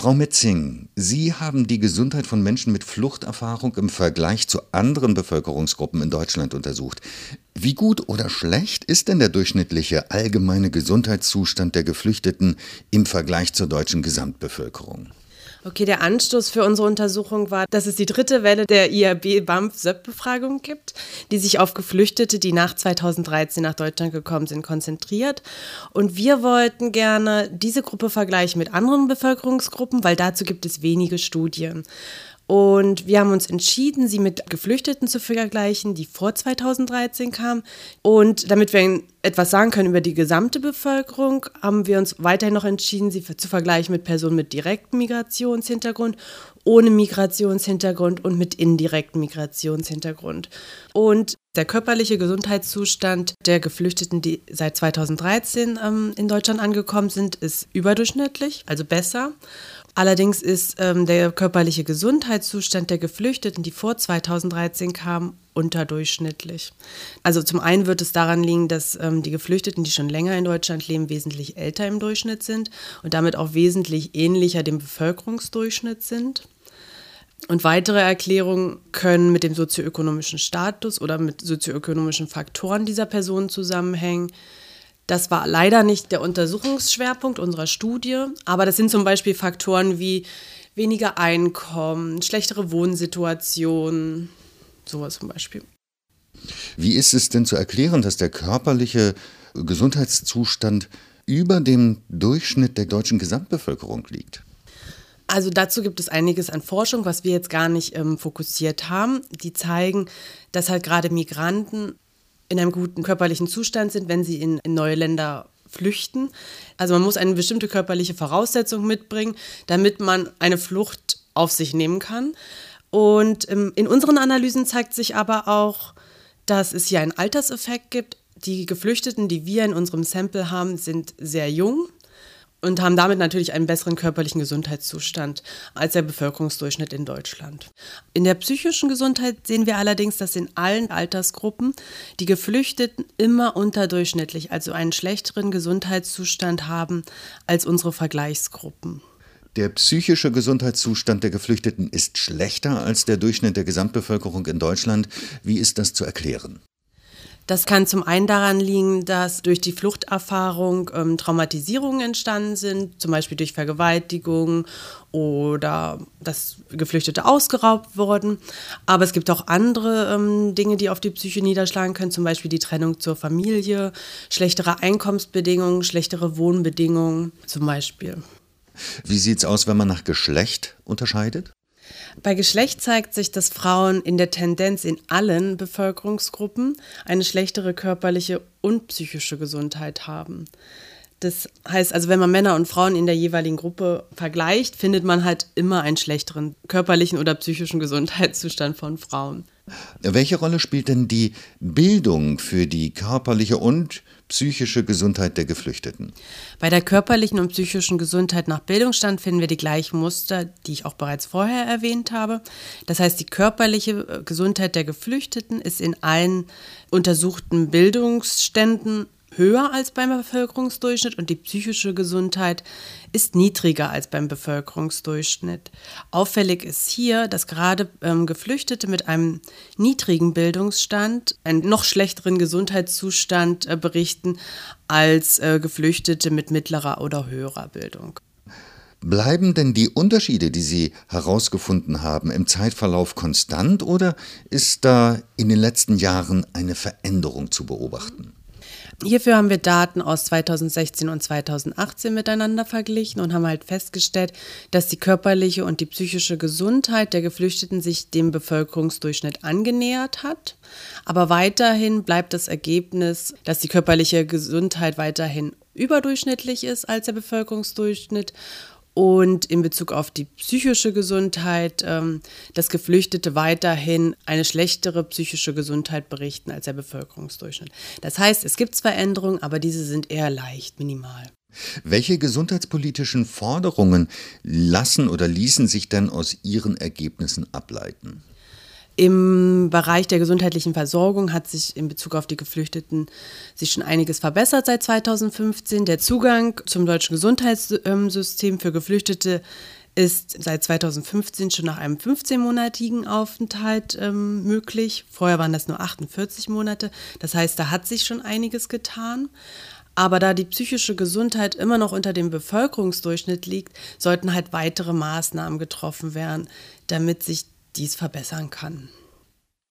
Frau Metzing, Sie haben die Gesundheit von Menschen mit Fluchterfahrung im Vergleich zu anderen Bevölkerungsgruppen in Deutschland untersucht. Wie gut oder schlecht ist denn der durchschnittliche allgemeine Gesundheitszustand der Geflüchteten im Vergleich zur deutschen Gesamtbevölkerung? Okay, der Anstoß für unsere Untersuchung war, dass es die dritte Welle der IAB-BAMF-SÖP-Befragung gibt, die sich auf Geflüchtete, die nach 2013 nach Deutschland gekommen sind, konzentriert. Und wir wollten gerne diese Gruppe vergleichen mit anderen Bevölkerungsgruppen, weil dazu gibt es wenige Studien. Und wir haben uns entschieden, sie mit Geflüchteten zu vergleichen, die vor 2013 kamen. Und damit wir etwas sagen können über die gesamte Bevölkerung, haben wir uns weiterhin noch entschieden, sie zu vergleichen mit Personen mit direktem Migrationshintergrund, ohne Migrationshintergrund und mit indirektem Migrationshintergrund. Und der körperliche Gesundheitszustand der Geflüchteten, die seit 2013 ähm, in Deutschland angekommen sind, ist überdurchschnittlich, also besser. Allerdings ist ähm, der körperliche Gesundheitszustand der Geflüchteten, die vor 2013 kamen, unterdurchschnittlich. Also zum einen wird es daran liegen, dass ähm, die Geflüchteten, die schon länger in Deutschland leben, wesentlich älter im Durchschnitt sind und damit auch wesentlich ähnlicher dem Bevölkerungsdurchschnitt sind. Und weitere Erklärungen können mit dem sozioökonomischen Status oder mit sozioökonomischen Faktoren dieser Personen zusammenhängen. Das war leider nicht der Untersuchungsschwerpunkt unserer Studie, aber das sind zum Beispiel Faktoren wie weniger Einkommen, schlechtere Wohnsituation, sowas zum Beispiel. Wie ist es denn zu erklären, dass der körperliche Gesundheitszustand über dem Durchschnitt der deutschen Gesamtbevölkerung liegt? Also dazu gibt es einiges an Forschung, was wir jetzt gar nicht ähm, fokussiert haben. Die zeigen, dass halt gerade Migranten in einem guten körperlichen Zustand sind, wenn sie in, in neue Länder flüchten. Also man muss eine bestimmte körperliche Voraussetzung mitbringen, damit man eine Flucht auf sich nehmen kann. Und ähm, in unseren Analysen zeigt sich aber auch, dass es hier einen Alterseffekt gibt. Die Geflüchteten, die wir in unserem Sample haben, sind sehr jung und haben damit natürlich einen besseren körperlichen Gesundheitszustand als der Bevölkerungsdurchschnitt in Deutschland. In der psychischen Gesundheit sehen wir allerdings, dass in allen Altersgruppen die Geflüchteten immer unterdurchschnittlich, also einen schlechteren Gesundheitszustand haben als unsere Vergleichsgruppen. Der psychische Gesundheitszustand der Geflüchteten ist schlechter als der Durchschnitt der Gesamtbevölkerung in Deutschland. Wie ist das zu erklären? Das kann zum einen daran liegen, dass durch die Fluchterfahrung ähm, Traumatisierungen entstanden sind, zum Beispiel durch Vergewaltigung oder dass Geflüchtete ausgeraubt wurden. Aber es gibt auch andere ähm, Dinge, die auf die Psyche niederschlagen können, zum Beispiel die Trennung zur Familie, schlechtere Einkommensbedingungen, schlechtere Wohnbedingungen zum Beispiel. Wie sieht es aus, wenn man nach Geschlecht unterscheidet? Bei Geschlecht zeigt sich, dass Frauen in der Tendenz in allen Bevölkerungsgruppen eine schlechtere körperliche und psychische Gesundheit haben. Das heißt also, wenn man Männer und Frauen in der jeweiligen Gruppe vergleicht, findet man halt immer einen schlechteren körperlichen oder psychischen Gesundheitszustand von Frauen. Welche Rolle spielt denn die Bildung für die körperliche und psychische Gesundheit der Geflüchteten? Bei der körperlichen und psychischen Gesundheit nach Bildungsstand finden wir die gleichen Muster, die ich auch bereits vorher erwähnt habe. Das heißt, die körperliche äh, Gesundheit der Geflüchteten ist in allen untersuchten Bildungsständen höher als beim Bevölkerungsdurchschnitt und die psychische Gesundheit ist niedriger als beim Bevölkerungsdurchschnitt. Auffällig ist hier, dass gerade ähm, Geflüchtete mit einem niedrigen Bildungsstand einen noch schlechteren Gesundheitszustand äh, berichten als äh, Geflüchtete mit mittlerer oder höherer Bildung. Bleiben denn die Unterschiede, die Sie herausgefunden haben, im Zeitverlauf konstant oder ist da in den letzten Jahren eine Veränderung zu beobachten? Hierfür haben wir Daten aus 2016 und 2018 miteinander verglichen und haben halt festgestellt, dass die körperliche und die psychische Gesundheit der Geflüchteten sich dem Bevölkerungsdurchschnitt angenähert hat. Aber weiterhin bleibt das Ergebnis, dass die körperliche Gesundheit weiterhin überdurchschnittlich ist als der Bevölkerungsdurchschnitt und in Bezug auf die psychische Gesundheit, ähm, dass Geflüchtete weiterhin eine schlechtere psychische Gesundheit berichten als der Bevölkerungsdurchschnitt. Das heißt, es gibt zwar Änderungen, aber diese sind eher leicht, minimal. Welche gesundheitspolitischen Forderungen lassen oder ließen sich denn aus Ihren Ergebnissen ableiten? Im Bereich der gesundheitlichen Versorgung hat sich in Bezug auf die Geflüchteten sich schon einiges verbessert seit 2015. Der Zugang zum deutschen Gesundheitssystem für Geflüchtete ist seit 2015 schon nach einem 15-monatigen Aufenthalt ähm, möglich. Vorher waren das nur 48 Monate. Das heißt, da hat sich schon einiges getan. Aber da die psychische Gesundheit immer noch unter dem Bevölkerungsdurchschnitt liegt, sollten halt weitere Maßnahmen getroffen werden, damit sich dies verbessern kann.